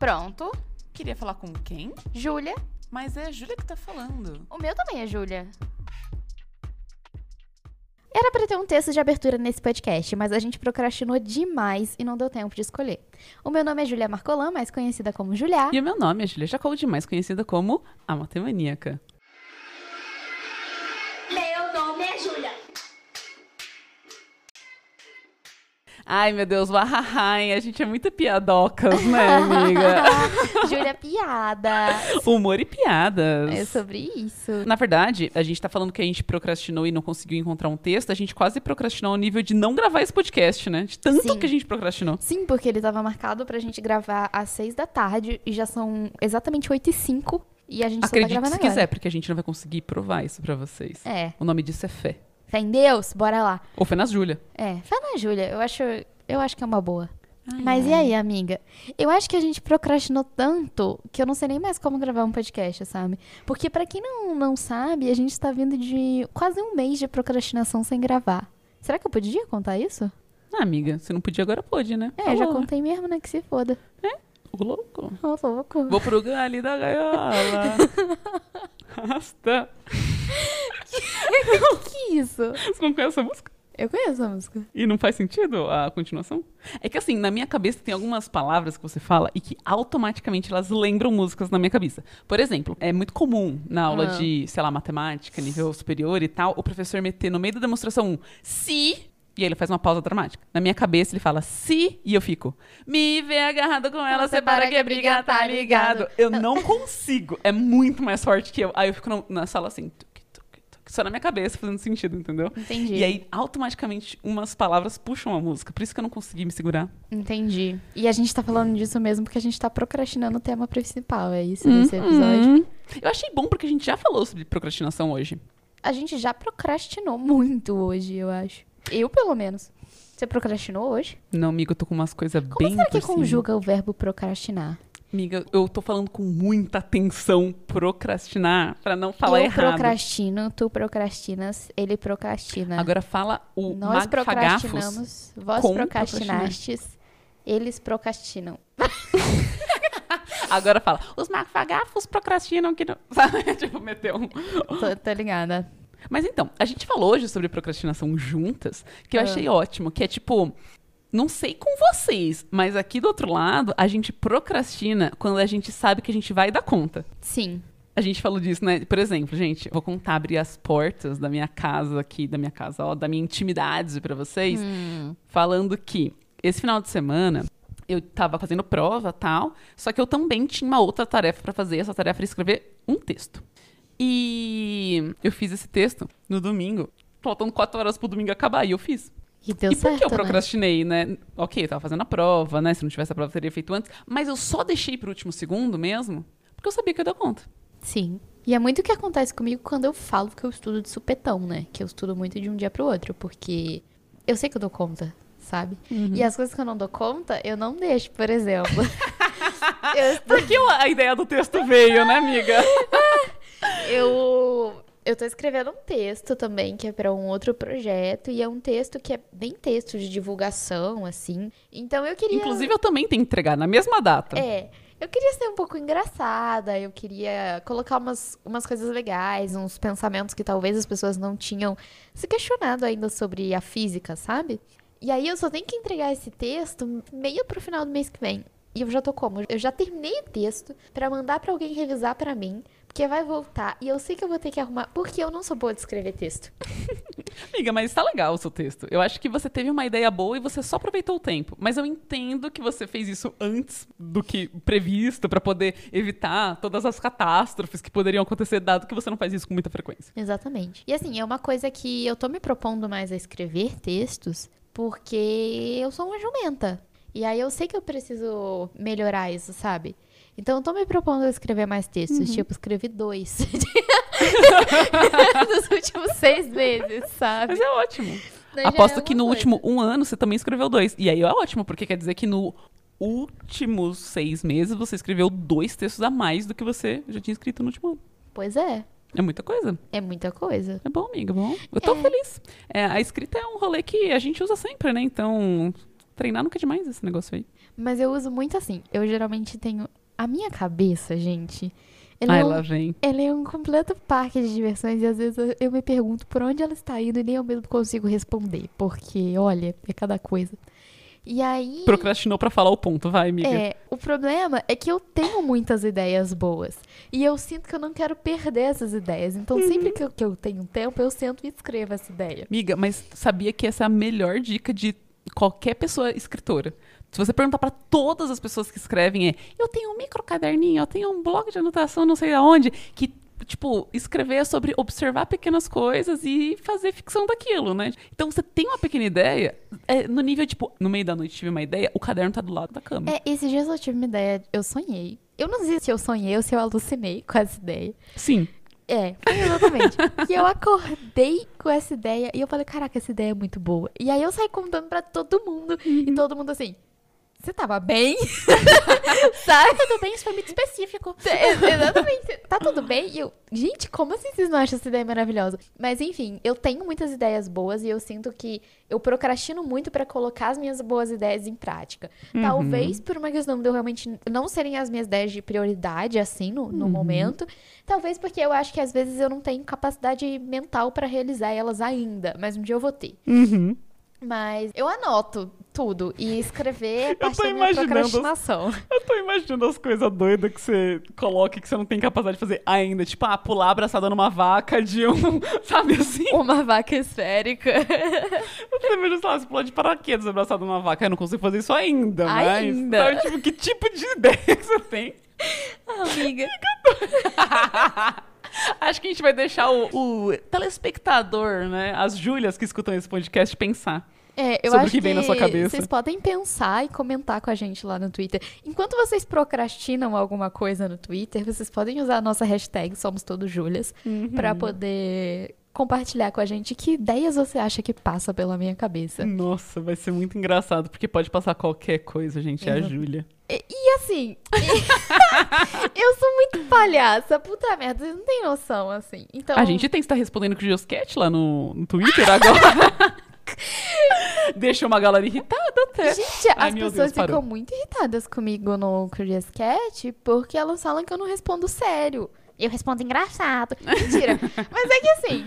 Pronto. Queria falar com quem? Júlia. Mas é a Júlia que tá falando. O meu também é Júlia. Era pra ter um texto de abertura nesse podcast, mas a gente procrastinou demais e não deu tempo de escolher. O meu nome é Julia Marcolan, mais conhecida como Julia. E o meu nome é Júlia Jacob, mais conhecida como a Matemaníaca. Ai, meu Deus, uahahai, a gente é muito piadocas, né, amiga? Júlia Piada. Humor e piadas. É sobre isso. Na verdade, a gente tá falando que a gente procrastinou e não conseguiu encontrar um texto, a gente quase procrastinou ao nível de não gravar esse podcast, né? De tanto Sim. que a gente procrastinou. Sim, porque ele tava marcado pra gente gravar às seis da tarde e já são exatamente oito e cinco e a gente só tá Acredite gravando se agora. quiser, porque a gente não vai conseguir provar isso pra vocês. É. O nome disso é fé. Fé em Deus? Bora lá. Ou fé nas Júlia. É, fé na Júlia. Eu acho, eu acho que é uma boa. Mas e aí, amiga? Eu acho que a gente procrastinou tanto que eu não sei nem mais como gravar um podcast, sabe? Porque pra quem não, não sabe, a gente tá vindo de quase um mês de procrastinação sem gravar. Será que eu podia contar isso? Ah, amiga, se não podia, agora pode, né? É, já Falou. contei mesmo, né? Que se foda. Ô, louco. Ô, louco. Vou pro galho da gaiola. Rasta. Que isso? Você não conhece essa música? Eu conheço a música. E não faz sentido a continuação? É que assim, na minha cabeça tem algumas palavras que você fala e que automaticamente elas lembram músicas na minha cabeça. Por exemplo, é muito comum na aula Ah. de, sei lá, matemática, nível superior e tal, o professor meter no meio da demonstração um se. E aí ele faz uma pausa dramática. Na minha cabeça ele fala se e eu fico. Me vê agarrado com ela, Você separa para que briga tá ligado. Eu não consigo. É muito mais forte que eu. Aí eu fico na, na sala assim, só na minha cabeça fazendo sentido, entendeu? Entendi. E aí, automaticamente, umas palavras puxam a música. Por isso que eu não consegui me segurar. Entendi. E a gente tá falando disso mesmo porque a gente tá procrastinando o tema principal, é isso desse episódio? Uhum. Eu achei bom porque a gente já falou sobre procrastinação hoje. A gente já procrastinou muito hoje, eu acho. Eu, pelo menos. Você procrastinou hoje? Não, amiga, eu tô com umas coisas Como bem será que conjuga o verbo procrastinar? Amiga, eu tô falando com muita atenção procrastinar pra não falar eu errado. procrastino, tu procrastinas, ele procrastina. Agora fala o Nós procrastinamos, vós procrastinastes, eles procrastinam. Agora fala, os magfagafos procrastinam que não... Sabe? tipo, meteu um... tô, tô ligada. Mas então, a gente falou hoje sobre procrastinação juntas, que eu Ah. achei ótimo, que é tipo, não sei com vocês, mas aqui do outro lado, a gente procrastina quando a gente sabe que a gente vai dar conta. Sim. A gente falou disso, né? Por exemplo, gente, vou contar abrir as portas da minha casa aqui, da minha casa, ó, da minha intimidade pra vocês, Hum. falando que esse final de semana eu tava fazendo prova, tal, só que eu também tinha uma outra tarefa pra fazer, essa tarefa era escrever um texto. E eu fiz esse texto no domingo, faltando quatro horas pro domingo acabar, e eu fiz. E deu e por certo, que eu né? procrastinei, né? Ok, eu tava fazendo a prova, né? Se não tivesse a prova, eu teria feito antes. Mas eu só deixei pro último segundo mesmo, porque eu sabia que eu ia dar conta. Sim. E é muito o que acontece comigo quando eu falo que eu estudo de supetão, né? Que eu estudo muito de um dia pro outro, porque eu sei que eu dou conta, sabe? Uhum. E as coisas que eu não dou conta, eu não deixo, por exemplo. eu, Por que a ideia do texto veio, né, amiga? eu, eu tô escrevendo um texto também, que é pra um outro projeto, e é um texto que é bem texto de divulgação, assim. Então eu queria. Inclusive, eu também tenho que entregar na mesma data. É. Eu queria ser um pouco engraçada, eu queria colocar umas, umas coisas legais, uns pensamentos que talvez as pessoas não tinham se questionado ainda sobre a física, sabe? E aí eu só tenho que entregar esse texto meio pro final do mês que vem. E eu já tô como? Eu já terminei o texto pra mandar pra alguém revisar pra mim, porque vai voltar e eu sei que eu vou ter que arrumar, porque eu não sou boa de escrever texto. Amiga, mas tá legal o seu texto. Eu acho que você teve uma ideia boa e você só aproveitou o tempo. Mas eu entendo que você fez isso antes do que previsto pra poder evitar todas as catástrofes que poderiam acontecer, dado que você não faz isso com muita frequência. Exatamente. E assim, é uma coisa que eu tô me propondo mais a escrever textos porque eu sou uma jumenta. E aí eu sei que eu preciso melhorar isso, sabe? Então eu tô me propondo a escrever mais textos. Tipo, escrevi dois. Nos últimos seis meses, sabe? Mas é ótimo. Daí já Aposto é que no coisa. último um ano você também escreveu dois. E aí é ótimo, porque quer dizer que no últimos seis meses você escreveu dois textos a mais do que você já tinha escrito no último ano. Pois é. É muita coisa. É muita coisa. É bom, amiga, bom. Eu tô É. feliz. É, a escrita é um rolê que a gente usa sempre, né? Então, treinar nunca é demais esse negócio aí. Mas eu uso muito assim. Eu geralmente tenho. A minha cabeça, gente. Ela Ai, é um lá vem. Ela é um completo parque de diversões e às vezes eu, eu me pergunto por onde ela está indo e nem eu mesmo consigo responder. Porque, olha, é cada coisa. E aí. Procrastinou pra falar o ponto, vai, amiga. É, o problema é que eu tenho muitas ideias boas. E eu sinto que eu não quero perder essas ideias. Então, Uhum. sempre que eu, que eu tenho tempo, eu sento e escrevo essa ideia. Amiga, mas sabia que essa é a melhor dica de qualquer pessoa escritora? Se você perguntar pra todas as pessoas que escrevem, é: eu tenho um micro caderninho, eu tenho um blog de anotação, não sei aonde, que tipo, escrever é sobre observar pequenas coisas e fazer ficção daquilo, né? Então você tem uma pequena ideia, é, no nível, tipo, no meio da noite tive uma ideia, o caderno tá do lado da cama. É, esses dias eu tive uma ideia, eu sonhei. Eu não sei se eu sonhei ou se eu alucinei com essa ideia. Sim. É, exatamente. e eu acordei com essa ideia e eu falei, caraca, essa ideia é muito boa. E aí eu saí contando pra todo mundo e todo mundo assim, você tava bem? Sabe? Tudo bem, isso foi muito específico. Exatamente. Tá tudo bem? E eu, gente, como assim vocês não acham essa ideia maravilhosa? Mas enfim, eu tenho muitas ideias boas e eu sinto que eu procrastino muito pra colocar as minhas boas ideias em prática. Talvez por uma questão de eu realmente não serem as minhas ideias de prioridade, assim, no, no momento. Talvez porque eu acho que às vezes eu não tenho capacidade mental pra realizar elas ainda. Mas um dia eu vou ter. Uhum. Mas eu anoto tudo e escrever é parte tô da minha imaginando as- procrastinação. Eu tô imaginando as coisas doidas que você coloca e que você não tem capacidade de fazer ainda. Tipo, ah, pular abraçada numa vaca de um. Sabe assim? Uma vaca esférica. Você imagina, sei lá, você pula de paraquedas abraçado numa vaca. Eu não consigo fazer isso ainda, mas. Ainda. Sabe, tipo, que tipo de ideia que você tem? Amiga. Acho que a gente vai deixar o, o telespectador, né? As Júlias que escutam esse podcast pensar. É, eu Sobre o acho que vem na sua cabeça. Vocês podem pensar e comentar com a gente lá no Twitter. Enquanto vocês procrastinam alguma coisa no Twitter, vocês podem usar a nossa hashtag Somos Todos Júlias Uhum. pra poder compartilhar com a gente que ideias você acha que passa pela minha cabeça. Nossa, vai ser muito engraçado, porque pode passar qualquer coisa, gente. É a Exato. Júlia. E, e assim, eu sou muito palhaça, puta merda, vocês não têm noção, assim. Então, A gente tem que estar respondendo com o Geoscat lá no, no Twitter agora. Deixa uma galera irritada até. Gente, Ai, as pessoas Deus, ficam parou. muito irritadas comigo no Curious Cat porque elas falam que eu não respondo sério. Eu respondo engraçado. Mentira. Mas é que assim,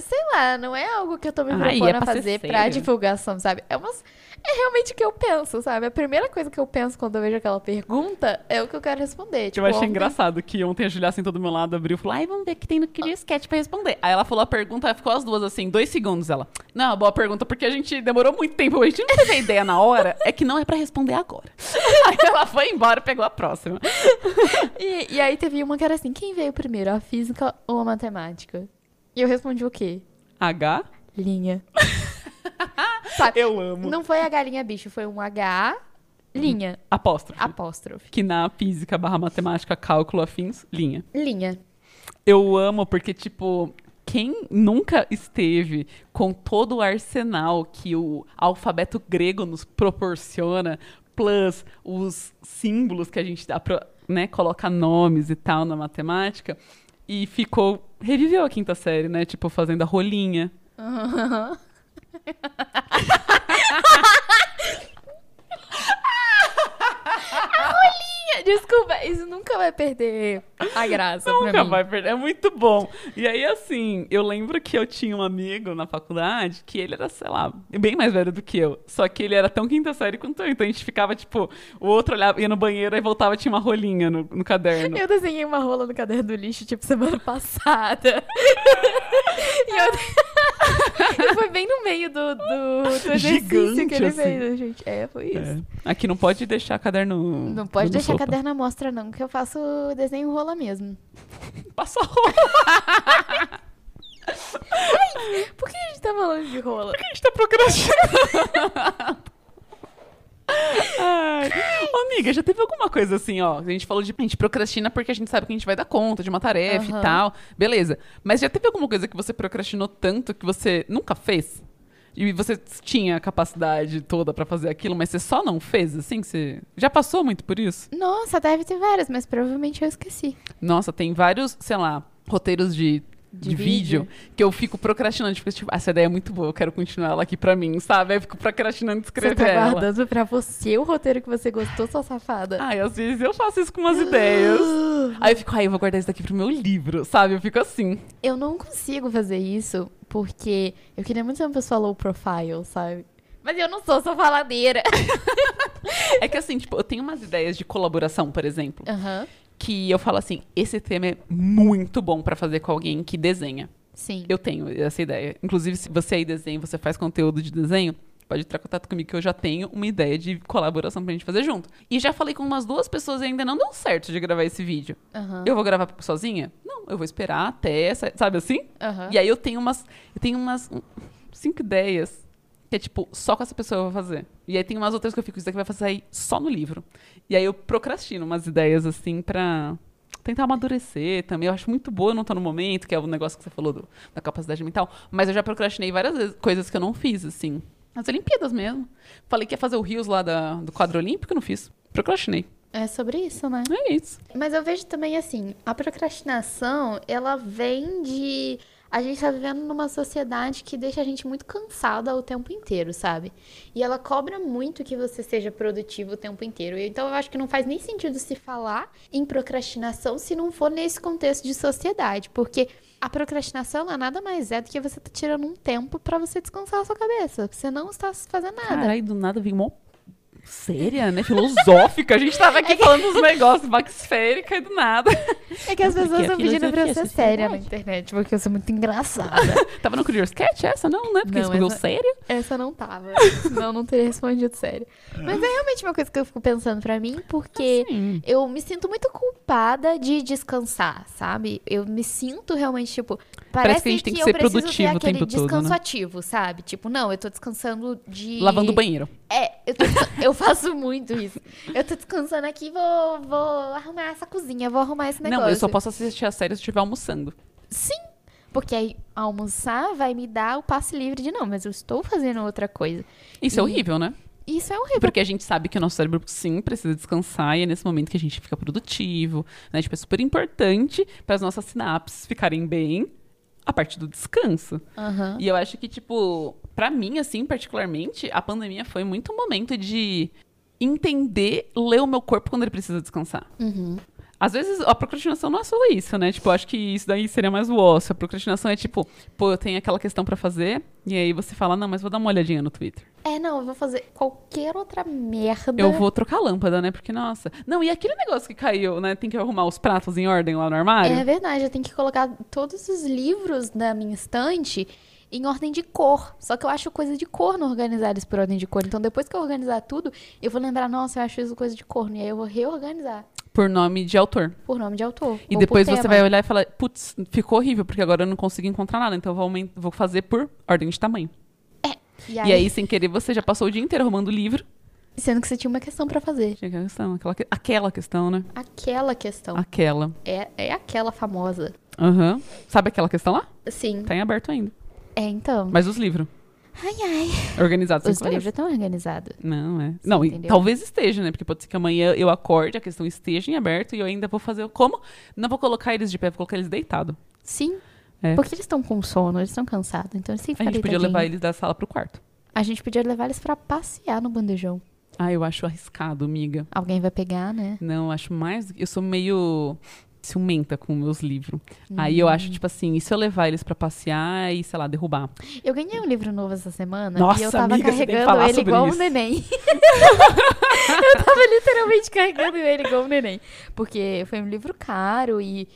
sei lá, não é algo que eu tô me Ai, propondo é a fazer pra divulgação, sabe? É, umas, é realmente o que eu penso, sabe? A primeira coisa que eu penso quando eu vejo aquela pergunta é o que eu quero responder. Tipo, eu achei ontem- engraçado que ontem a Julia sentou do meu lado, abriu e falou: Ai, vamos ver o que tem no Queria Sketch pra responder. Aí ela falou a pergunta, ficou as duas assim, dois segundos. Ela, não, boa pergunta, porque a gente demorou muito tempo, a gente não teve a ideia na hora, é que não é pra responder agora. aí ela foi embora pegou a próxima. E, e aí teve uma que era assim, quem veio primeiro, a física ou a matemática? E eu respondi o quê? H, Linha. Sabe? eu amo. Não foi a galinha bicho, foi um H, linha, Apóstrofe. apóstrofe. Que na física barra matemática, cálculo afins, linha. Linha. Eu amo porque, tipo, quem nunca esteve com todo o arsenal que o alfabeto grego nos proporciona, plus os símbolos que a gente dá pra, né, coloca nomes e tal na matemática, e ficou. Reviveu a quinta série, né? Tipo, fazendo a rolinha. Desculpa, isso nunca vai perder a graça pra Nunca mim. vai perder. É muito bom. E aí, assim, eu lembro que eu tinha um amigo na faculdade que ele era, sei lá, bem mais velho do que eu. Só que ele era tão quinta série quanto eu. Então a gente ficava, tipo, o outro olhava, ia no banheiro e voltava tinha uma rolinha no, no caderno. Eu desenhei uma rola no caderno do lixo, tipo, semana passada. E, eu... e foi bem no meio do, do, do exercício Gigante, que ele assim. fez, gente. É, foi isso. É. Aqui não pode deixar caderno. Não pode deixar sopa. caderno à mostra, não, que eu faço desenho rola mesmo. Passa rola. Por que a gente tá falando de rola? A gente tá procrastinando. Ai. Ô, amiga, já teve alguma coisa assim, ó? A gente falou de a gente procrastina porque a gente sabe que a gente vai dar conta de uma tarefa Aham. e tal. Beleza. Mas já teve alguma coisa que você procrastinou tanto que você nunca fez? E você tinha a capacidade toda pra fazer aquilo, mas você só não fez, assim? Você já passou muito por isso? Nossa, deve ter várias, mas provavelmente eu esqueci. Nossa, tem vários, sei lá, roteiros de de, De vídeo, vídeo? que eu fico procrastinando. Tipo, tipo, "Ah, essa ideia é muito boa, eu quero continuar ela aqui pra mim, sabe? Aí eu fico procrastinando de Você escrever tá ela. guardando pra você o roteiro que você gostou, sua safada. Ai, às vezes eu faço isso com umas ideias. Aí eu fico, ai, eu vou guardar isso daqui pro meu livro, sabe? Eu fico assim. Eu não consigo fazer isso porque eu queria muito ser uma pessoa low profile, sabe? Mas eu não sou, sou faladeira. É que assim, tipo, eu tenho umas ideias de colaboração, por exemplo, Aham. Que eu falo assim, esse tema é muito bom pra fazer com alguém que desenha. Sim. Eu tenho essa ideia. Inclusive, se você aí desenha, você faz conteúdo de desenho, pode entrar em contato comigo que eu já tenho uma ideia de colaboração pra gente fazer junto. E já falei com umas duas pessoas e ainda não deu certo de gravar esse vídeo. Aham. Eu vou gravar sozinha? Não, eu vou esperar até, essa- sabe assim? Aham. E aí eu tenho umas, eu tenho umas um, cinco ideias que é tipo, só com essa pessoa eu vou fazer. E aí tem umas outras que eu fico, isso daqui vai sair só no livro. E aí eu procrastino umas ideias assim pra tentar amadurecer também. Eu acho muito boa, eu não tô no momento, que é o negócio que você falou do- da capacidade mental. Mas eu já procrastinei várias vezes, coisas que eu não fiz, assim. As Olimpíadas mesmo. Falei que ia fazer o Rios lá da- do quadro olímpico, não fiz. Procrastinei. É sobre isso, né? É isso. Mas eu vejo também assim, a procrastinação, ela vem de. A gente tá vivendo numa sociedade que deixa a gente muito cansada o tempo inteiro, sabe? E ela cobra muito que você seja produtivo o tempo inteiro. Então eu acho que não faz nem sentido se falar em procrastinação se não for nesse contexto de sociedade. Porque a procrastinação ela nada mais é do que você tá tirando um tempo pra você descansar a sua cabeça. Você não está fazendo nada. Caralho, do nada vem mó séria, né? Filosófica. A gente tava aqui falando uns negócios esférica e do nada. É que as pessoas estão pedindo pra eu ser é séria na internet, porque eu sou muito engraçada. Tava no Curious Cat essa? Não, né? Porque Não, escolheu essa- sério. Essa não tava. Senão eu não teria respondido sério. Mas é realmente uma coisa que eu fico pensando pra mim, porque Sim. eu me sinto muito culpada de descansar, sabe? Eu me sinto realmente, tipo, parece, que a gente tem que eu ser preciso produtivo o aquele tempo todo, descanso né? ativo, sabe? Tipo, não, eu tô descansando de... Lavando o banheiro. É, eu, tô descan- eu faço muito isso. Eu tô descansando aqui vou, vou arrumar essa cozinha, vou arrumar esse negócio. Não, eu só posso assistir a série se estiver almoçando. Sim, porque aí almoçar vai me dar o passe livre de não, mas eu estou fazendo outra coisa. Isso é E- horrível, né? Isso é horrível. Porque a gente sabe que o nosso cérebro, sim, precisa descansar e é nesse momento que a gente fica produtivo, né? Tipo, é super importante para as nossas sinapses ficarem bem a partir do descanso. Aham. E eu acho que, tipo, pra mim, assim, particularmente, a pandemia foi muito um momento de entender, ler o meu corpo quando ele precisa descansar. Uhum. Às vezes, a procrastinação não é só isso, né? Tipo, acho que isso daí seria mais o ócio. A procrastinação é tipo, pô, eu tenho aquela questão pra fazer, e aí você fala, não, mas vou dar uma olhadinha no Twitter. É, não, eu vou fazer qualquer outra merda. Eu vou trocar a lâmpada, né? Porque, nossa. Não, e aquele negócio que caiu, né? Tem que arrumar os pratos em ordem lá no armário. É verdade, eu tenho que colocar todos os livros da minha estante em ordem de cor. Só que eu acho coisa de cor não organizar eles por ordem de cor. Então, depois que eu organizar tudo, eu vou lembrar, nossa, eu acho isso coisa de cor. E aí eu vou reorganizar Por nome de autor. por nome de autor. E depois você tema. vai olhar e falar, putz, ficou horrível, porque agora eu não consigo encontrar nada. Então eu vou, vou fazer por ordem de tamanho. E E aí, aí, sem querer, você já passou o dia inteiro arrumando o livro. sendo que você tinha uma questão pra fazer. Tinha aquela questão, aquela, que- aquela questão, né? Aquela questão. Aquela. É, é aquela famosa. Aham. Sabe aquela questão lá? Sim. Tá em aberto ainda. É, então. Mas os livros, Ai, ai. organizados. Os livros estão organizados. Não, é. Não, e entendeu? talvez esteja, né? Porque pode ser que amanhã eu acorde, a questão esteja em aberto e eu ainda vou fazer como? Não vou colocar eles de pé, vou colocar eles deitados. Sim. É. Porque eles estão com sono, eles estão cansados. Então eles têm que A gente podia levar eles da sala pro quarto. A gente podia levar eles pra passear no bandejão. Ah, eu acho arriscado, amiga. Alguém vai pegar, né? Não, acho mais. Eu sou meio ciumenta com meus livros. Aí eu acho, tipo assim, e se eu levar eles pra passear e, sei lá, derrubar? Eu ganhei um livro novo essa semana Nossa, e eu tava amiga, carregando ele igual isso. um neném. eu tava literalmente carregando ele igual um neném. Porque foi um livro caro e.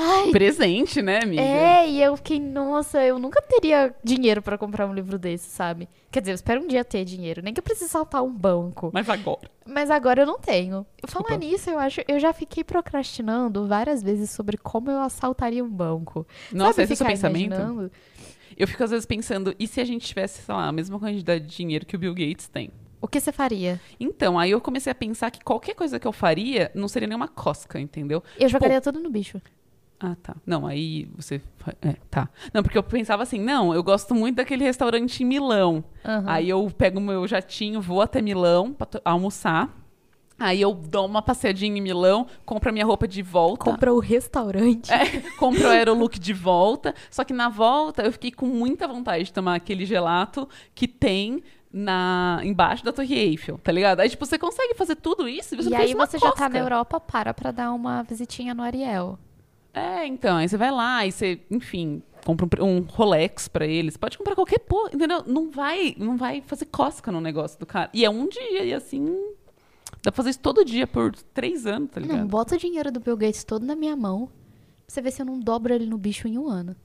Ai, Presente, né, amiga? É, e eu fiquei, nossa, eu nunca teria dinheiro pra comprar um livro desse, sabe? Quer dizer, eu espero um dia ter dinheiro, nem que eu precise saltar um banco. Mas agora. Mas agora eu não tenho. Desculpa. Falar nisso, eu acho, eu já fiquei procrastinando várias vezes sobre como eu assaltaria um banco. Nossa, Sabe, esse é o seu pensamento? imaginando? Eu fico às vezes pensando, e se a gente tivesse, sei lá, a mesma quantidade de dinheiro que o Bill Gates tem? O que você faria? Então, aí eu comecei a pensar que qualquer coisa que eu faria não seria nenhuma cosca, entendeu? Eu jogaria tudo no bicho. Ah, tá. Não, aí você. É, tá. Não, porque eu pensava assim, não, eu gosto muito daquele restaurante em Milão. Aham. Aí eu pego o meu jatinho, vou até Milão pra almoçar. Aí eu dou uma passeadinha em Milão, compro a minha roupa de volta. Compra o restaurante. É, compro o Aerolook de volta. Só que na volta eu fiquei com muita vontade de tomar aquele gelato que tem na embaixo da Torre Eiffel, tá ligado? Aí, tipo, você consegue fazer tudo isso e você E aí você já tá cosca. na Europa, para pra dar uma visitinha no Ariel. É, então, aí você vai lá e você, enfim, compra um, um Rolex pra eles. Pode comprar qualquer porra, entendeu? Não vai, não vai fazer cosca no negócio do cara. E é um dia, e assim. Dá pra fazer isso todo dia por três anos, tá ligado? Não, bota o dinheiro do Bill Gates todo na minha mão. Pra você ver se eu não dobro ele no bicho em um ano.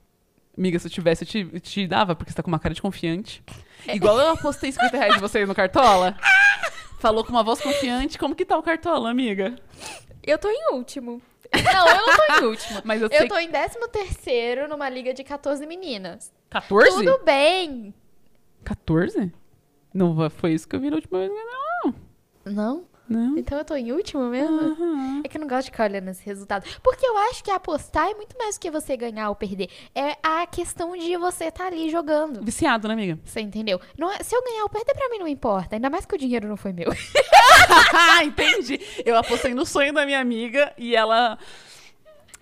Amiga, se eu tivesse, eu te, eu te dava, porque você tá com uma cara de confiante. Igual eu apostei 50 reais de você no Cartola. Falou com uma voz confiante. Como que tá o Cartola, amiga? Eu tô em último. Não, eu não tô em último. Mas eu, sei Eu tô em 13 terceiro numa liga de 14 meninas. 14? Tudo bem. 14? Não foi isso que eu vi na última vez. Não. Não? Não. Então eu tô em último mesmo? Aham. É que eu não gosto de ficar olhando esse resultado. Porque eu acho que apostar é muito mais do que você ganhar ou perder. É a questão de você estar ali jogando. Viciado, né, amiga? Você entendeu? Não é- se eu ganhar ou perder, pra mim não importa. Ainda mais que o dinheiro não foi meu. Entendi. Eu apostei no sonho da minha amiga e ela.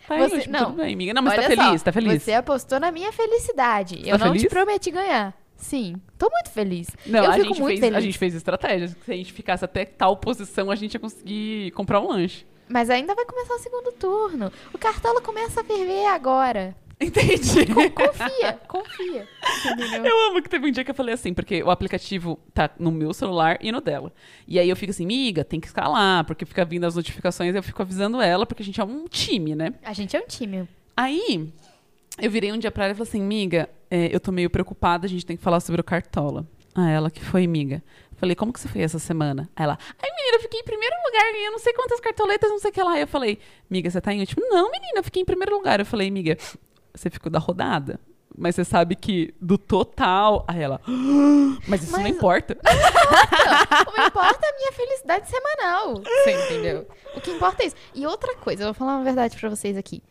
Tá Você- não. tudo bem, amiga. Não, mas Olha tá feliz, só, tá feliz. Você apostou na minha felicidade. Tá eu não feliz? te prometi ganhar. Sim, tô muito feliz. Não, eu a gente, fez, feliz. a gente fez estratégias. Se a gente ficasse até tal posição, a gente ia conseguir comprar um lanche. Mas ainda vai começar o segundo turno. O Cartola começa a ferver agora. Entendi. Confia, confia. Entendeu? Eu amo que teve um dia que eu falei assim, porque o aplicativo tá no meu celular e no dela. E aí eu fico assim, miga, tem que escalar, porque fica vindo as notificações, eu fico avisando ela, porque a gente é um time, né? A gente é um time. Aí, eu virei um dia pra ela e falei assim, miga, é, eu tô meio preocupada, a gente tem que falar sobre o Cartola. Ah, ela que foi, miga. Falei, como que você foi essa semana? Aí Ela, ai, menina, eu fiquei em primeiro lugar, ganhei não sei quantas cartoletas, não sei o que lá. Aí eu falei, miga, você tá em último? Não, menina, eu fiquei em primeiro lugar. Eu falei, miga, você ficou da rodada? Mas você sabe que do total. Aí ela, "Ah, mas isso não Mas- importa. O que importa é a minha felicidade semanal. Você entendeu? O que importa é isso. E outra coisa, eu vou falar uma verdade pra vocês aqui.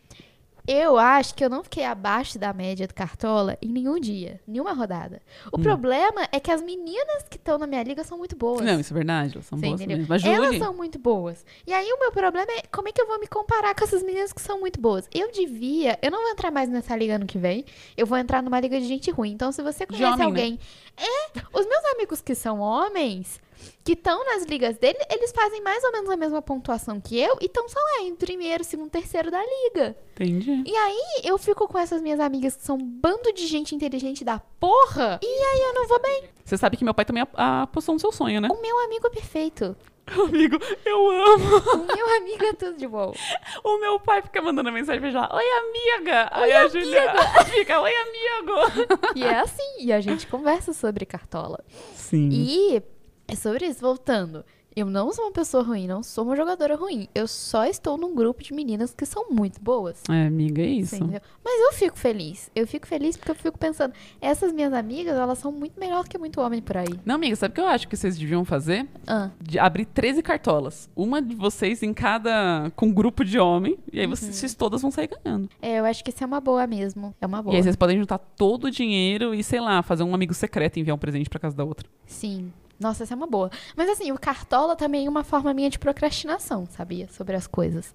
Eu acho que eu não fiquei abaixo da média do Cartola em nenhum dia, nenhuma rodada. O Hum. problema é que as meninas que estão na minha liga são muito boas. Não, isso é verdade, elas são Você boas entendeu? mesmo. Mas Elas são muito boas. E aí o meu problema é como é que eu vou me comparar com essas meninas que são muito boas? Eu devia, eu não vou entrar mais nessa liga ano que vem. Eu vou entrar numa liga de gente ruim. Então se você conhece homem, né? alguém, é, os meus amigos que são homens, que estão nas ligas dele, eles fazem mais ou menos a mesma pontuação que eu e estão só lá em primeiro, segundo, terceiro da liga. entendi. E aí eu fico com essas minhas amigas que são um bando de gente inteligente da porra. E aí eu não vou bem. Você sabe que meu pai também ap- apostou no seu sonho, né? O meu amigo é perfeito. Amigo, eu amo. O meu amigo é tudo de bom. O meu pai fica mandando mensagem pra gente lá, oi amiga. Aí a Julia fica, oi amigo. E é assim, e a gente conversa sobre cartola. Sim. E é sobre isso, voltando. Eu não sou uma pessoa ruim, não sou uma jogadora ruim. Eu só estou num grupo de meninas que são muito boas. É, amiga, é isso. Entendeu? Mas eu fico feliz. Eu fico feliz porque eu fico pensando, essas minhas amigas, elas são muito melhores que muito homem por aí. Não, amiga, sabe o que eu acho que vocês deviam fazer? Ah, De abrir 13 cartolas. Uma de vocês em cada. com um grupo de homem. E aí vocês, vocês todas vão sair ganhando. é, eu acho que isso é uma boa mesmo. É uma boa. E aí vocês podem juntar todo o dinheiro e, sei lá, fazer um amigo secreto e enviar um presente pra casa da outra. Sim. Nossa, essa é uma boa. Mas assim, o cartola também é uma forma minha de procrastinação, sabia? Sobre as coisas.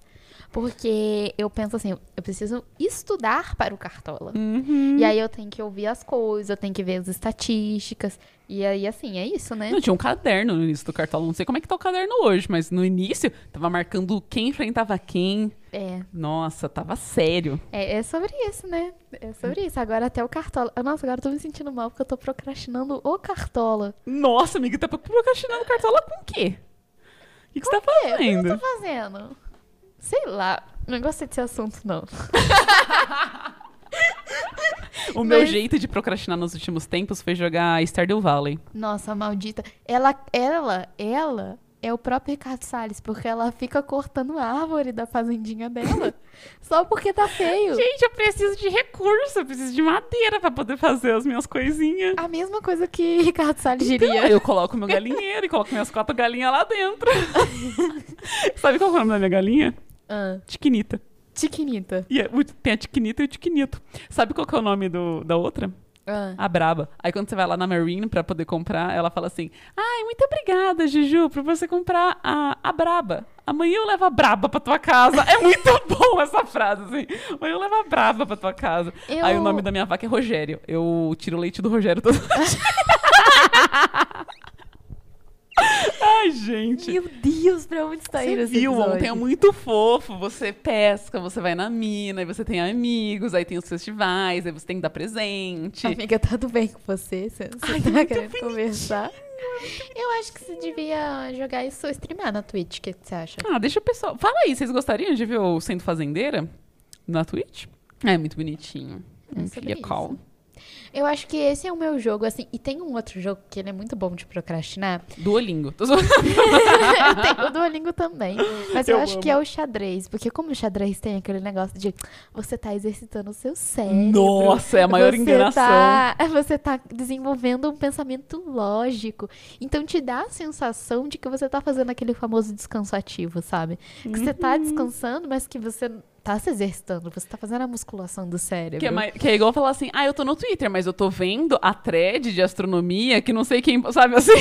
Porque eu penso assim, eu preciso estudar para o cartola. Uhum. E aí eu tenho que ouvir as coisas, eu tenho que ver as estatísticas. E aí, assim, é isso, né? Não, tinha um caderno no início do cartola. Não sei como é que tá o caderno hoje, mas no início tava marcando quem enfrentava quem. É, Nossa, tava sério. é, é sobre isso, né? É sobre isso. Agora até o cartola. Ah, Nossa, agora eu tô me sentindo mal porque eu tô procrastinando o cartola. Nossa, amiga, tá procrastinando cartola com o quê? O que, que você tá É, o que eu fazendo? tô fazendo? Sei lá. Não gostei desse assunto, não. O meu Mas- jeito de procrastinar nos últimos tempos foi jogar Stardew Valley. Nossa, maldita. Ela, ela, ela é o próprio Ricardo Salles, porque ela fica cortando a árvore da fazendinha dela. só porque tá feio. Gente, eu preciso de recurso, eu preciso de madeira pra poder fazer as minhas coisinhas. A mesma coisa que Ricardo Salles Então, diria. eu coloco meu galinheiro e coloco minhas quatro galinhas lá dentro. Sabe qual é o nome da minha galinha? Ah, Tiquinita. Tiquinita. E é- tem a Tiquinita e o Tiquinito. Sabe qual que é o nome do, da outra? Ah. A braba. Aí quando você vai lá na Marine pra poder comprar, ela fala assim: Ai, muito obrigada, Juju, por você comprar a, a braba. Amanhã eu levo a braba pra tua casa. É muito bom essa frase, assim. Amanhã eu levo a braba pra tua casa. Eu- Aí o nome da minha vaca é Rogério. Eu tiro o leite do Rogério todo dia. Ai, gente. Meu Deus, pra onde está Você indo esse viu episódio? ontem, é muito fofo. Você pesca, você vai na mina, aí você tem amigos, aí tem os festivais, aí você tem que dar presente. Amiga, tá tudo bem com você? Você, você Ai, tá querendo conversar? Eu acho que você devia jogar isso ou streamar na Twitch. O que que você acha? Ah, deixa o pessoal. Fala aí, vocês gostariam de ver o Sendo Fazendeira na Twitch? É muito bonitinho. É Um call. isso. Eu acho que esse é o meu jogo, assim. E tem um outro jogo que ele é muito bom de procrastinar. Duolingo. Tem o Duolingo também. Mas eu, Eu acho que é o xadrez. Porque como o xadrez tem aquele negócio de você tá exercitando o seu cérebro. Nossa, é a maior você enganação. Tá, você tá desenvolvendo um pensamento lógico. Então te dá a sensação de que você tá fazendo aquele famoso descanso ativo, sabe? Que você Uhum. tá descansando, mas que você tá se exercitando. Você tá fazendo a musculação do cérebro. Que é, mais- que é igual falar assim, ah, eu tô no Twitter, mas eu tô vendo a thread de astronomia que não sei quem, sabe assim?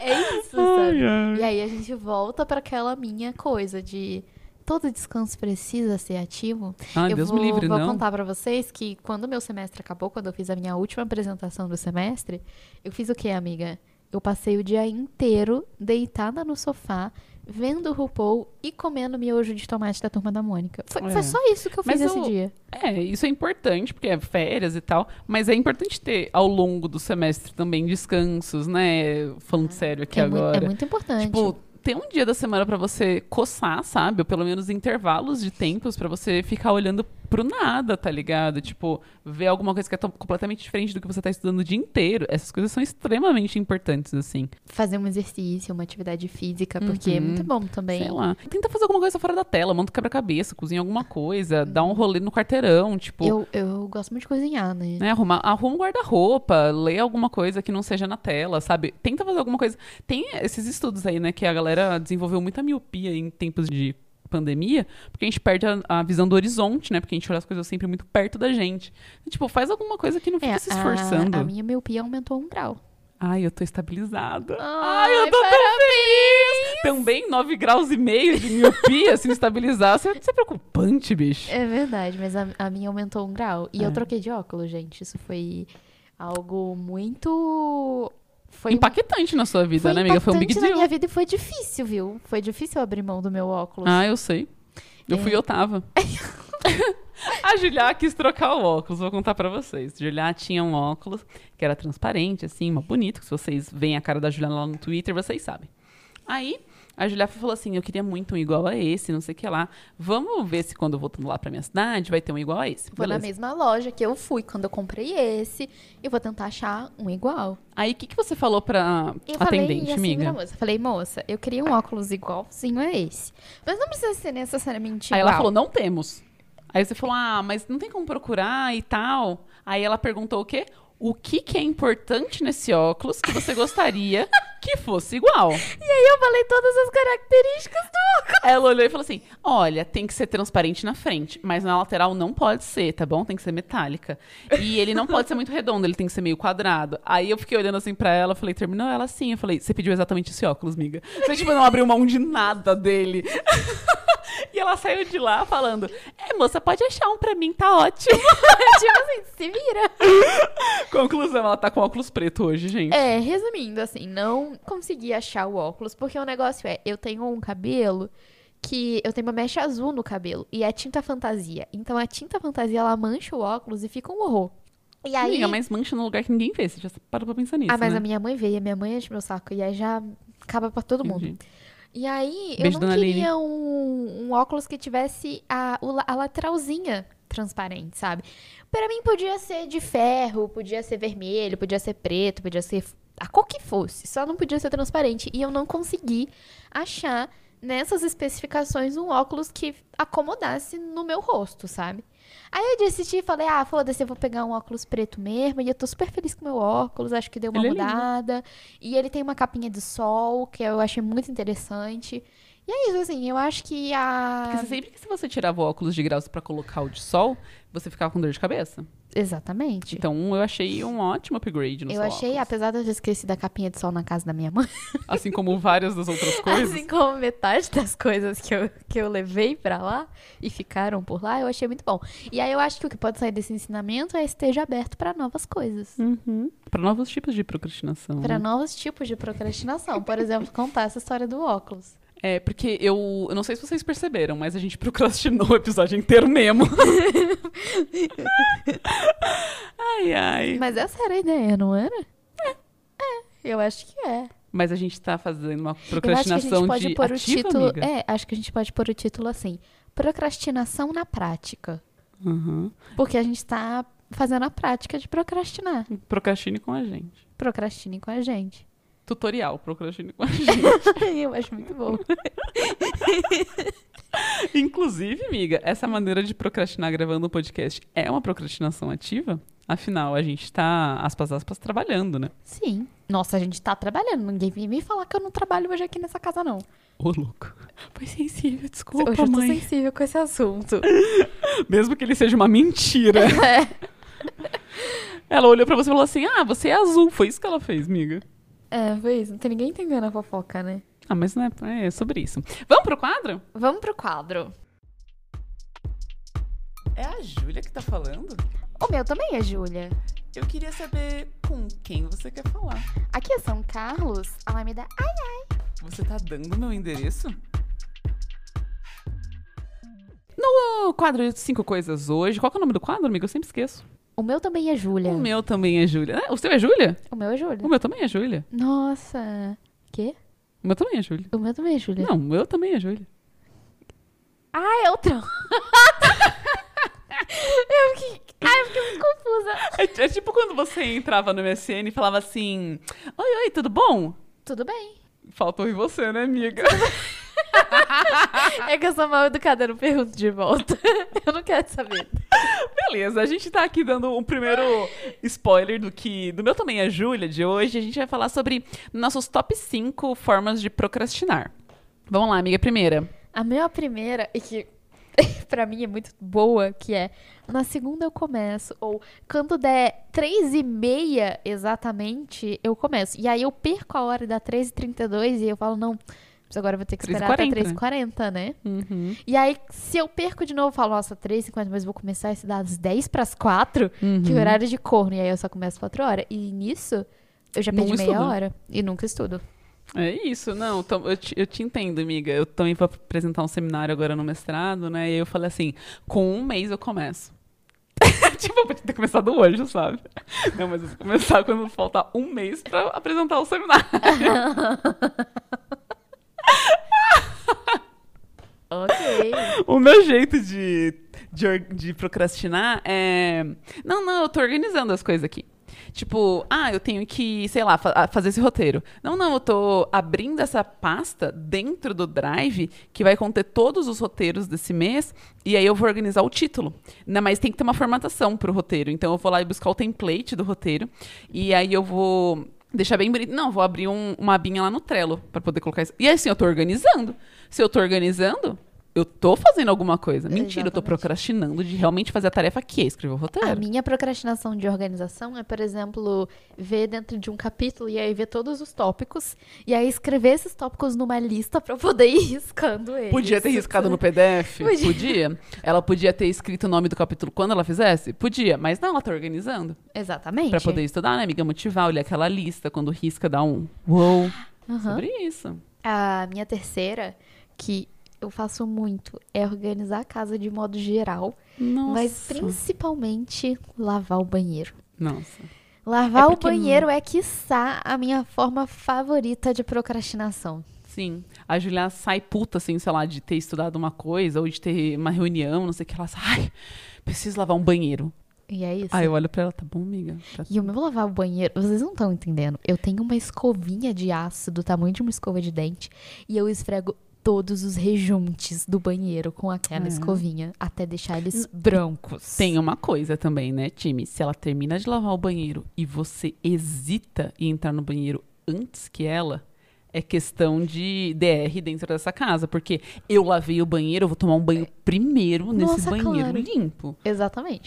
É isso, sabe? ai. E aí a gente volta pra aquela minha coisa de todo descanso precisa ser ativo. Ai, eu Deus vou, me livre, vou não. contar pra vocês que quando meu semestre acabou, quando eu fiz a minha última apresentação do semestre, eu fiz o quê, amiga? Eu passei o dia inteiro deitada no sofá, vendo o RuPaul e comendo miojo de tomate da Turma da Mônica. Foi, É. foi só isso que eu fiz Mas esse o- dia. É, isso é importante, porque é férias e tal, mas é importante ter ao longo do semestre também descansos, né? Falando sério aqui É, mui- agora. é muito importante. Tipo, ter um dia da semana pra você coçar, sabe? Ou pelo menos intervalos de tempos pra você ficar olhando pro nada, tá ligado? Tipo, ver alguma coisa que é completamente diferente do que você tá estudando o dia inteiro. Essas coisas são extremamente importantes, assim. Fazer um exercício, uma atividade física, porque é Uhum. muito bom também. Sei lá. Tenta fazer alguma coisa fora da tela, monta quebra-cabeça, cozinha alguma coisa, dá um rolê no quarteirão, tipo. Eu, eu gosto muito de cozinhar, né? Né, arruma, arruma um guarda-roupa, lê alguma coisa que não seja na tela, sabe? Tenta fazer alguma coisa. Tem esses estudos aí, né, que a galera desenvolveu muita miopia em tempos de pandemia, porque a gente perde a, a visão do horizonte, né? Porque a gente olha as coisas sempre muito perto da gente. E, tipo, faz alguma coisa que não fica É, se esforçando. A, a minha miopia aumentou um grau. Ai, eu tô estabilizada. Ai, Ai, eu tô tão feliz! Também 9 graus e meio de miopia, se estabilizar, isso é, isso é preocupante, bicho. É verdade, mas a, a minha aumentou um grau. E É. eu troquei de óculos, gente. Isso foi algo muito. Foi Impactante na sua vida, né, amiga? Foi um big impactante na deal. minha vida e foi difícil, viu? Foi difícil abrir mão do meu óculos. Ah, eu sei. Eu fui É. eu tava. a Julia quis trocar o óculos, vou contar pra vocês. Julia tinha um óculos que era transparente, assim, uma bonito. Se vocês veem a cara da Julia lá no Twitter, vocês sabem. Aí, a Julia falou assim: eu queria muito um igual a esse, não sei o que lá. Vamos ver se quando eu voltando lá pra minha cidade vai ter um igual a esse. Vou na Beleza. mesma loja que eu fui quando eu comprei esse e vou tentar achar um igual. Aí, o que, que você falou pra Eu atendente, falei assim amiga? moça. Falei, moça, eu queria um óculos igualzinho a esse. Mas não precisa ser necessariamente Aí igual. ela falou, não temos. Aí você falou, ah, mas não tem como procurar e tal. Aí ela perguntou o quê? O que, que é importante nesse óculos que você gostaria que fosse igual? E aí eu falei todas as características do óculos. Ela olhou e falou assim: Olha, tem que ser transparente na frente, mas na lateral não pode ser, tá bom? Tem que ser metálica. E ele não pode ser muito redondo, ele tem que ser meio quadrado. Aí eu fiquei olhando assim pra ela, falei: Terminou ela sim. Eu falei: Você pediu exatamente esse óculos, miga. Você, tipo, não abriu mão de nada dele. e ela saiu de lá falando: É, moça, pode achar um pra mim, tá ótimo. tipo assim, se vira. Conclusão: ela tá com óculos preto hoje, gente. É, resumindo, assim, não consegui achar o óculos, porque o negócio é, eu tenho um cabelo que eu tenho uma mecha azul no cabelo e é tinta fantasia. Então a tinta fantasia ela mancha o óculos e fica um horror. E aí, Amiga, mas mancha no lugar que ninguém vê. Você já parou pra pensar nisso. ah, mas né? a minha mãe veio, a minha mãe enche meu saco e aí já acaba pra todo mundo. Entendi. E aí, Beijo, eu não queria um, um óculos que tivesse a, a lateralzinha transparente, sabe? Pra mim podia ser de ferro, podia ser vermelho, podia ser preto, podia ser a cor que fosse, só não podia ser transparente. E eu não consegui achar nessas especificações um óculos que acomodasse no meu rosto, sabe? Aí eu desisti e falei, ah, foda-se, eu vou pegar um óculos preto mesmo. E eu tô super feliz com o meu óculos, acho que deu uma Ele é mudada. E ele tem uma capinha de sol, que eu achei muito interessante. E é isso, assim, eu acho que a. Porque você sempre que se você tirava o óculos de graus pra colocar o de sol, você ficava com dor de cabeça. Exatamente. Então eu achei um ótimo upgrade no eu seu achei, óculos. apesar de eu ter esquecido a capinha de sol na casa da minha mãe, Assim como várias das outras coisas. assim como metade das coisas que eu, que eu levei pra lá e ficaram por lá, eu achei muito bom. E aí eu acho que o que pode sair desse ensinamento é esteja aberto pra novas coisas. Uhum. Pra novos tipos de procrastinação. Pra né? novos tipos de procrastinação. Por exemplo, contar essa história do óculos. É, porque eu, eu não sei se vocês perceberam, mas a gente procrastinou o episódio inteiro mesmo. ai, ai. Mas essa era a ideia, não era? É. É, eu acho que é. Mas a gente tá fazendo uma Eu acho que a procrastinação gente pode de pôr o ativa, título. amiga? É, acho que a gente pode pôr o título assim: Procrastinação na prática. Uhum. Porque a gente tá fazendo a prática de procrastinar. Procrastine com a gente. Procrastine com a gente. Tutorial, procrastine com a gente. eu acho muito bom. Inclusive, amiga, essa maneira de procrastinar gravando um podcast é uma procrastinação ativa? Afinal, a gente tá, aspas, aspas, trabalhando, né? Sim. Nossa, a gente tá trabalhando. Ninguém vem me falar que eu não trabalho hoje aqui nessa casa, não. Ô, louco. Foi sensível, desculpa, hoje eu tô mãe. sensível com esse assunto. Mesmo que ele seja uma mentira. é. Ela olhou pra você e falou assim: Ah, você é azul. Foi isso que ela fez, amiga. É, foi isso. Não tem ninguém entendendo a fofoca, né? Ah, mas não é, é sobre isso. Vamos pro quadro? Vamos pro quadro. É a Júlia que tá falando? O meu também é Júlia. Eu queria saber com quem você quer falar. Aqui é São Carlos. Ela me dá. Ai, Você tá dando meu endereço? No quadro de cinco coisas hoje, qual que é o nome do quadro, amigo? Eu sempre esqueço. O meu também é Júlia. O meu também é Júlia. Ah, O seu é Júlia? O meu é Júlia. O meu também é Júlia. Nossa. Quê? O meu também é Júlia. O meu também é Júlia. Não, o meu também é Júlia. Ah, é outro. eu fiquei... Ai, eu fiquei muito confusa. É, é tipo quando você entrava no MSN e falava assim: Oi, oi, tudo bom? Tudo bem. Faltou em você, né, amiga? É que eu sou mal educada, eu não pergunto de volta. Eu não quero saber. Beleza, a gente tá aqui dando um primeiro spoiler do que. Do meu também é Júlia de hoje. A gente vai falar sobre nossos top 5 formas de procrastinar. Vamos lá, amiga. Primeira. A minha primeira, e que pra mim é muito boa, que é na segunda eu começo, ou quando der três e meia exatamente, eu começo. E aí eu perco a hora da 3h32 e eu falo, não, mas agora eu vou ter que esperar até 3h40, 3h40, né? Uhum. E aí, se eu perco de novo, eu falo, nossa, 3h50, mas vou começar esse das 10 pras 4, que é o horário de corno. E aí eu só começo 4 horas. E nisso, eu já perdi meia hora. E nunca estudo. É isso, não, tam- eu te, eu te entendo, amiga. Eu também vou apresentar um seminário agora no mestrado, né? E aí eu falei assim: com um mês eu começo. tipo, eu podia ter começado hoje, sabe? Não, mas eu vou começar quando faltar um mês pra apresentar o seminário. Ok. O meu jeito de, de, de procrastinar é. Não, não, eu tô organizando as coisas aqui. Tipo, ah, eu tenho que, sei lá, fa- fazer esse roteiro. Não, não, eu tô abrindo essa pasta dentro do Drive que vai conter todos os roteiros desse mês e aí eu vou organizar o título. Né, mas tem que ter uma formatação pro roteiro. Então eu vou lá e buscar o template do roteiro e aí eu vou deixar bem bonito. Não, vou abrir um- uma abinha lá no Trello pra poder colocar isso. E assim, eu tô organizando. Se eu tô organizando, eu tô fazendo alguma coisa. Mentira, eu tô Exatamente. procrastinando de realmente fazer a tarefa que é escrever o roteiro. A minha procrastinação de organização é, por exemplo, ver dentro de um capítulo e aí ver todos os tópicos e aí escrever esses tópicos numa lista pra eu poder ir riscando eles. Podia ter riscado no PDF? Podia. Podia. Ela podia ter escrito o nome do capítulo quando ela fizesse? Podia. Mas não, ela tá organizando. Exatamente. Pra poder estudar, né, amiga? Motivar, olhar aquela lista. Quando risca, dá um uou. Aham. Sobre isso. A minha terceira, que eu faço muito, é organizar a casa de modo geral, Nossa. mas principalmente lavar o banheiro. Nossa. Lavar É o banheiro é, quiçá, a minha forma favorita de procrastinação. Sim. A Julia sai puta, assim, sei lá, de ter estudado uma coisa ou de ter uma reunião, não sei o que. Ela sai, ai, preciso lavar um banheiro. E é isso. Aí eu olho pra ela, tá bom, amiga? Tá E o meu lavar o banheiro, vocês não estão entendendo. Eu tenho uma escovinha de aço do tamanho de uma escova de dente e eu esfrego todos os rejuntes do banheiro com aquela É. escovinha até deixar eles brancos. Tem uma coisa também, né, time? Se ela termina de lavar o banheiro e você hesita em entrar no banheiro antes que ela, É questão de DR dentro dessa casa. Porque eu lavei o banheiro, eu vou tomar um banho primeiro nesse Nossa, banheiro claro. limpo. Exatamente.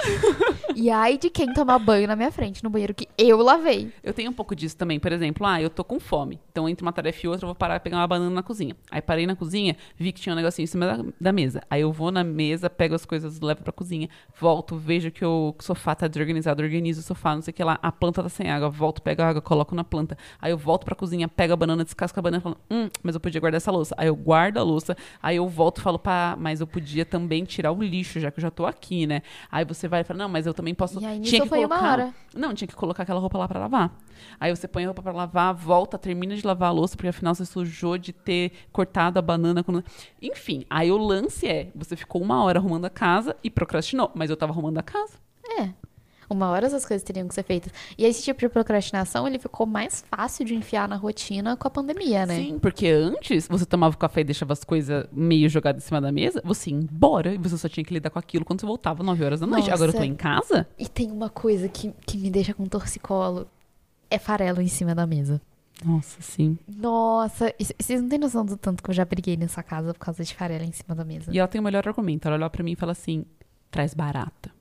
e ai de quem tomar banho na minha frente, no banheiro que eu lavei. Eu tenho um pouco disso também. Por exemplo, ah, eu tô com fome. Então, entre uma tarefa e outra, eu vou parar e pegar uma banana na cozinha. Aí parei na cozinha, vi que tinha um negocinho em cima da, da mesa. Aí eu vou na mesa, pego as coisas, levo pra cozinha, volto, vejo que o sofá tá desorganizado, organizo o sofá, não sei o que lá. A planta tá sem água, volto, pego a água, coloco na planta. Aí eu volto pra cozinha, pego a banana, descasco a banana e falo, hum, mas eu podia guardar essa louça. Aí eu guardo a louça, aí eu volto e falo, pá, mas eu podia também tirar o lixo, já que eu já tô aqui, né? Aí você vai e fala, não, mas eu também posso. E aí tinha que foi uma colocar... hora. Não, tinha que colocar aquela roupa lá pra lavar. Aí você põe a roupa pra lavar, volta, termina de lavar a louça, porque afinal você sujou de ter cortado a banana. Quando... Enfim, aí o lance é: você ficou uma hora arrumando a casa e procrastinou, mas eu tava arrumando a casa. É. Uma hora essas coisas teriam que ser feitas. E esse tipo de procrastinação, ele ficou mais fácil de enfiar na rotina com a pandemia, né? Sim, porque antes você tomava o café e deixava as coisas meio jogadas em cima da mesa, você ia embora e você só tinha que lidar com aquilo quando você voltava 9 horas da noite. Nossa. Agora eu tô em casa. E tem uma coisa que, que me deixa com torcicolo. É farelo em cima da mesa. Nossa, sim. Nossa, vocês não têm noção do tanto que eu já briguei nessa casa por causa de farelo em cima da mesa. E ela tem o melhor argumento. Ela olha pra mim e fala assim: traz barata.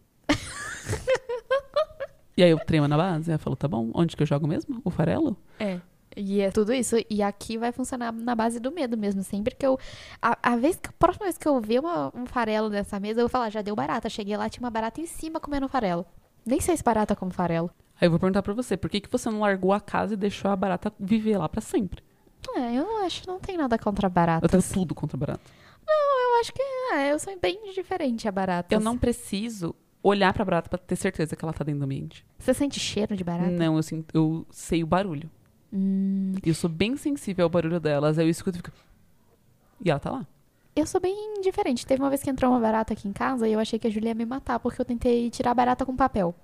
E aí eu tremo na base. Ela falou: tá bom, onde que eu jogo mesmo? O farelo? É. E é tudo isso. E aqui vai funcionar na base do medo mesmo. Sempre que eu. A, a vez que, a próxima vez que eu ver uma- um farelo nessa mesa, eu vou falar, já deu barata. Cheguei lá, tinha uma barata em cima comendo farelo. Nem sei se barata come farelo. Aí eu vou perguntar pra você: por que, que você não largou a casa e deixou a barata viver lá pra sempre? É, eu não acho que não tem nada contra Eu baratas. tenho tudo contra barata. Eu acho que é, eu sou bem diferente a baratas. Eu não preciso olhar pra barata pra ter certeza que ela tá dentro do ambiente. Você sente cheiro de barata? Não, eu, sinto, eu sei o barulho. Hum, E eu sou bem sensível ao barulho delas. Aí eu escuto e fico. E ela tá lá. eu sou bem diferente. Teve uma vez que entrou uma barata aqui em casa e eu achei que a Julia ia me matar porque eu tentei tirar a barata com papel.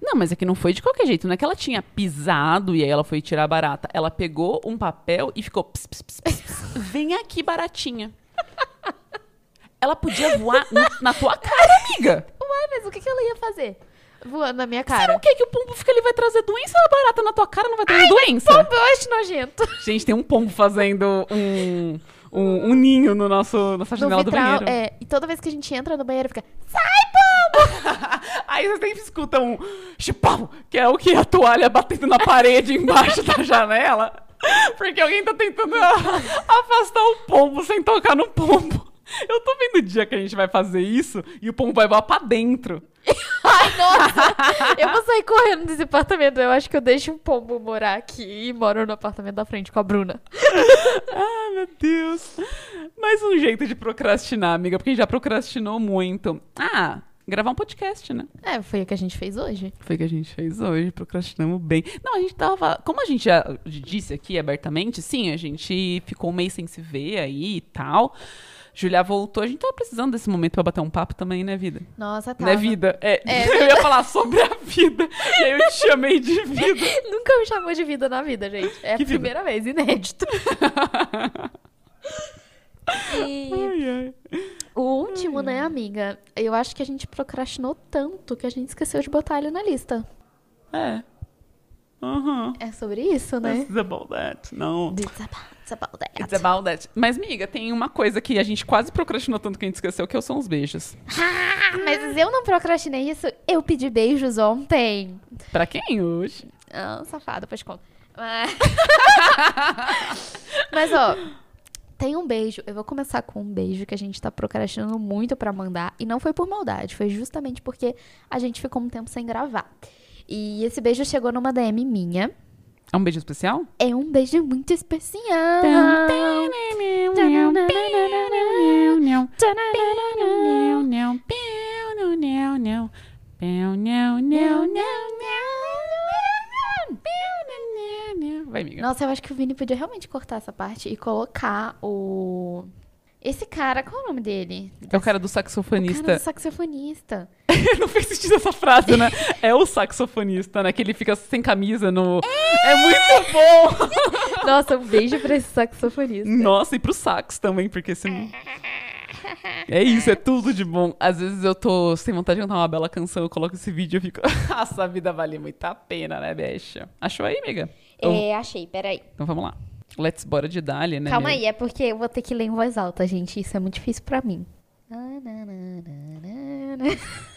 Não, mas é que não foi de qualquer jeito. Não é que ela tinha pisado e aí ela foi tirar a barata. Ela pegou um papel e ficou. Ps. Vem aqui, baratinha. Ela podia voar na tua cara, amiga. Mas o que, que ela ia fazer? Voando na minha Será cara. o que que o pombo fica ali vai trazer doença? A barata na tua cara não vai trazer doença? Eu acho nojento. Gente, tem um pombo fazendo um, um, um ninho no nosso, nossa No janela do vitral, banheiro. é. E toda vez que a gente entra no banheiro, fica. Aí você sempre escuta um chipau, que é o que a toalha batendo na parede embaixo da janela. Porque alguém tá tentando afastar o pombo sem tocar no pombo. Eu tô vendo o dia que a gente vai fazer isso e o pombo vai voar pra dentro. Ai, nossa! eu vou sair correndo desse apartamento. Eu acho que eu deixo o pombo morar aqui e moro no apartamento da frente com a Bruna. Ai, meu Deus. Mais um jeito de procrastinar, amiga, porque a gente já procrastinou muito. Ah, gravar um podcast, né? É, foi o que a gente fez hoje. Foi o que a gente fez hoje, procrastinamos bem. Não, a gente tava. Como a gente já disse aqui abertamente, sim, a gente ficou um mês sem se ver aí e tal. Julia voltou, a gente tava precisando desse momento pra bater um papo também, né, vida? Nossa, tá. Né, vida? É, É. eu ia falar sobre a vida. E aí eu te chamei de vida. Nunca me chamou de vida na vida, gente. É a Que vida? primeira vez, inédito. e Ai, ai. o último, né, amiga? Eu acho que a gente procrastinou tanto que a gente esqueceu de botar ele na lista. É. Aham. É sobre isso, né? It's about that. Não. It's about, it's about that. It's about that. Mas, miga, tem uma coisa que a gente quase procrastinou tanto que a gente esqueceu, que são os beijos. Ah, mas eu não procrastinei isso. Eu pedi beijos ontem. Pra quem hoje? Ah, safado, depois te conto. Mas... Mas, ó, tem um beijo. Eu vou começar com um beijo que a gente tá procrastinando muito pra mandar. E não foi por maldade, foi justamente porque a gente ficou um tempo sem gravar. E esse beijo chegou numa DM minha. É um beijo especial? É um beijo muito especial. Vai, amiga. Nossa, eu acho que o Vini podia realmente cortar essa parte e colocar o. Esse cara, qual é o nome dele? É o cara do O saxofonista. cara do saxofonista. Não fez sentido essa frase, né? É o saxofonista, né? Que ele fica sem camisa no. É, muito bom! Nossa, um beijo pra esse saxofonista. Nossa, e pro sax também, porque se. É isso, é tudo de bom. Às vezes eu tô sem vontade de cantar uma bela canção, eu coloco esse vídeo e fico. Nossa, a vida vale muito a pena, né, bicha? Achou aí, amiga? É, achei, peraí. Então vamos lá. Let's bora de Dália, né? Calma meu? aí, é porque eu vou ter que ler em voz alta, gente. Isso é muito difícil pra mim.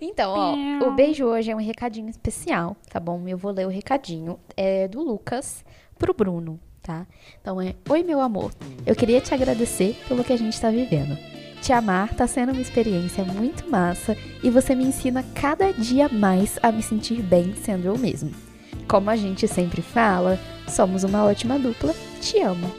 Então, ó, o beijo hoje é um recadinho especial, tá bom? Eu vou ler o recadinho. É do Lucas pro Bruno, tá? Então é: Oi, meu amor. Eu queria te agradecer pelo que a gente tá vivendo. Te amar tá sendo uma experiência muito massa e você me ensina cada dia mais a me sentir bem sendo eu mesmo. Como a gente sempre fala, somos uma ótima dupla. Te amo.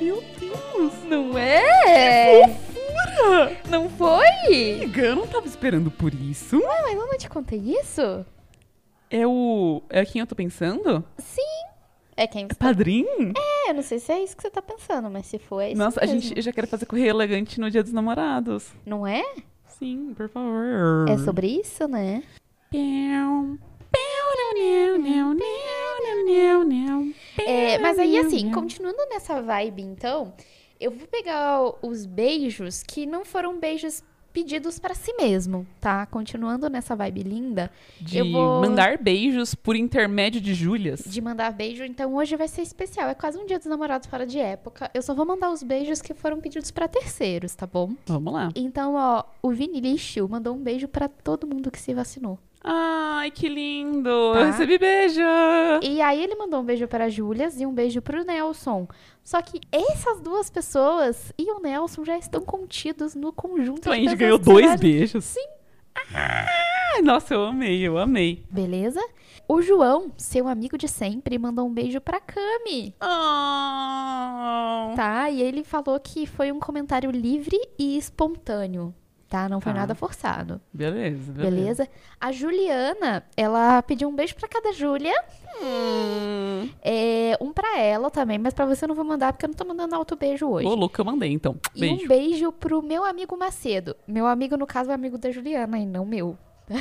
Meu Deus! Não é? Fofura! Não foi? Amiga, eu não tava esperando por isso. Ah, mas eu não te contei isso? É o. É quem eu tô pensando? Sim. É quem você Padrinho? É, eu não sei se é isso que você tá pensando, mas se for, é isso Nossa, a mesmo. gente eu já quero fazer correr elegante no dia dos namorados. Não é? Sim, por favor. É sobre isso, né? É, mas aí, assim, continuando nessa vibe, então, eu vou pegar os beijos que não foram beijos pedidos pra si mesmo, tá? Continuando nessa vibe linda De eu vou- mandar beijos por intermédio de Júlias. de mandar beijo, então hoje vai ser especial. É quase um dia dos namorados fora de época. Eu só vou mandar os beijos que foram pedidos pra terceiros, tá bom? Vamos lá. Então, ó, o Vini Lixo mandou um beijo pra todo mundo que se vacinou. Ai, que lindo! Tá. Eu recebi beijo! E aí ele mandou um beijo para a Júlias e um beijo pro Nelson. Só que essas duas pessoas e o Nelson já estão contidos no conjunto Então a gente ganhou dois beijos. Sim. Ai, nossa, eu amei, eu amei. Beleza? O João, seu amigo de sempre, mandou um beijo pra Cami. Oh. Tá? E ele falou que foi um comentário livre e espontâneo. Tá? Não foi Tá. nada forçado. Beleza, beleza. Beleza? A Juliana, ela pediu um beijo pra cada Júlia. Hum. É, um pra ela também, mas pra você eu não vou mandar porque eu não tô mandando alto beijo hoje. Ô, louco, eu mandei, então. E Beijo. um beijo pro meu amigo Macedo. Meu amigo, no caso, é amigo da Juliana e não meu.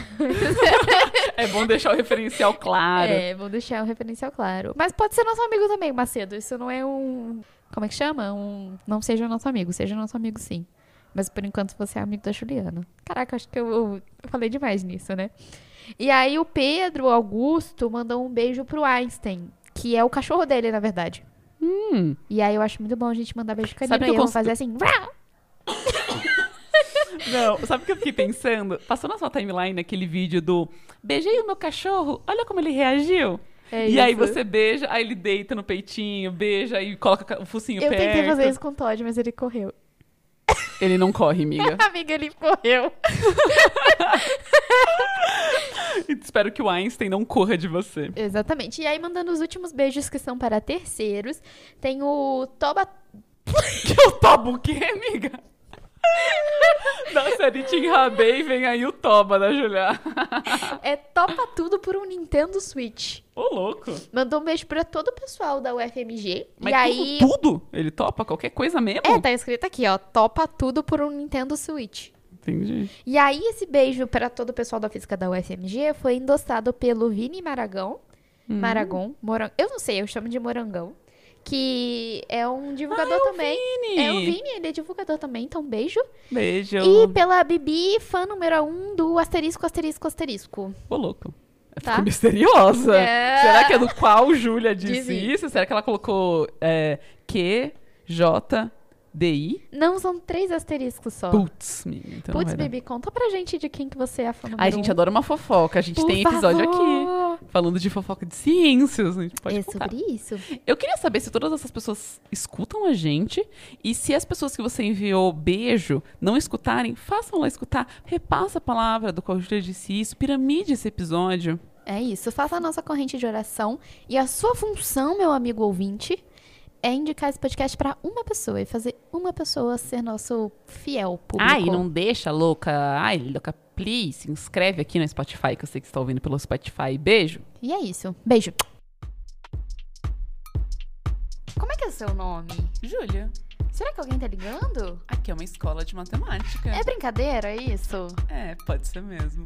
É bom deixar o referencial claro. É, vou deixar o referencial claro. Mas pode ser nosso amigo também, Macedo. Isso não é um. Como é que chama? Um. Não seja nosso amigo, seja nosso amigo sim. Mas por enquanto você é amigo da Juliana. Caraca, acho que eu, eu falei demais nisso, né? E aí o Pedro Augusto mandou um beijo pro Einstein, que é o cachorro dele, na verdade. Hum. E aí eu acho muito bom a gente mandar beijo canino. Sabe que e eu eu fazer assim. Não, sabe o que eu fiquei pensando? Passou na sua timeline aquele vídeo do beijei o meu cachorro, olha como ele reagiu. É e aí isso. você beija, aí ele deita no peitinho, beija e coloca o focinho Eu perto. tentei fazer isso com o Todd, mas ele correu. Ele não corre, amiga. Amiga, ele correu. Espero que o Einstein não corra de você. Exatamente. E aí, mandando os últimos beijos que são para terceiros, tem o Toba. Que eu tobo o quê, amiga? Da série Tim Rabei, vem aí o Toba da Julia. É Topa Tudo por um Nintendo Switch. Ô, louco. Mandou um beijo pra todo o pessoal da UFMG. Mas e aí. tudo, tudo? Ele topa qualquer coisa mesmo? É, tá escrito aqui, ó. Topa tudo por um Nintendo Switch. Entendi. E aí, esse beijo pra todo o pessoal da física da UFMG foi endossado pelo Vini Maragão. Hum. Maragon. Moran... Eu não sei, eu chamo de Morangão. Que é um divulgador também. Vini. É o Vini, ele é divulgador também, então beijo. Beijo. E pela Bibi, fã número um do asterisco, asterisco, asterisco. Ô, louco. Tá. Ficou misteriosa. É. Será que é do qual Júlia disse isso? Será que ela colocou é, Q, J, D, I? Não, são três asteriscos só. Putz, menina. Então Putz. Bibi, conta pra gente de quem que você é a fã Ai, a gente um. adora uma fofoca. A gente Por tem episódio favor. aqui falando de fofoca de ciências. A gente pode É contar. sobre isso. Eu queria saber se todas essas pessoas escutam a gente e se as pessoas que você enviou beijo não escutarem, façam lá escutar. Repassa a palavra do qual Júlia disse isso, piramide esse episódio. É isso. Faça a nossa corrente de oração. E a sua função, meu amigo ouvinte, é indicar esse podcast pra uma pessoa e fazer uma pessoa ser nosso fiel público. Ai, não deixa, louca. Ai, louca, please. Se inscreve aqui no Spotify, que eu sei que você está ouvindo pelo Spotify. Beijo. E é isso. Beijo. Como é que é o seu nome? Júlia, Será que alguém tá ligando? aqui é uma escola de matemática. É brincadeira isso? É, pode ser mesmo.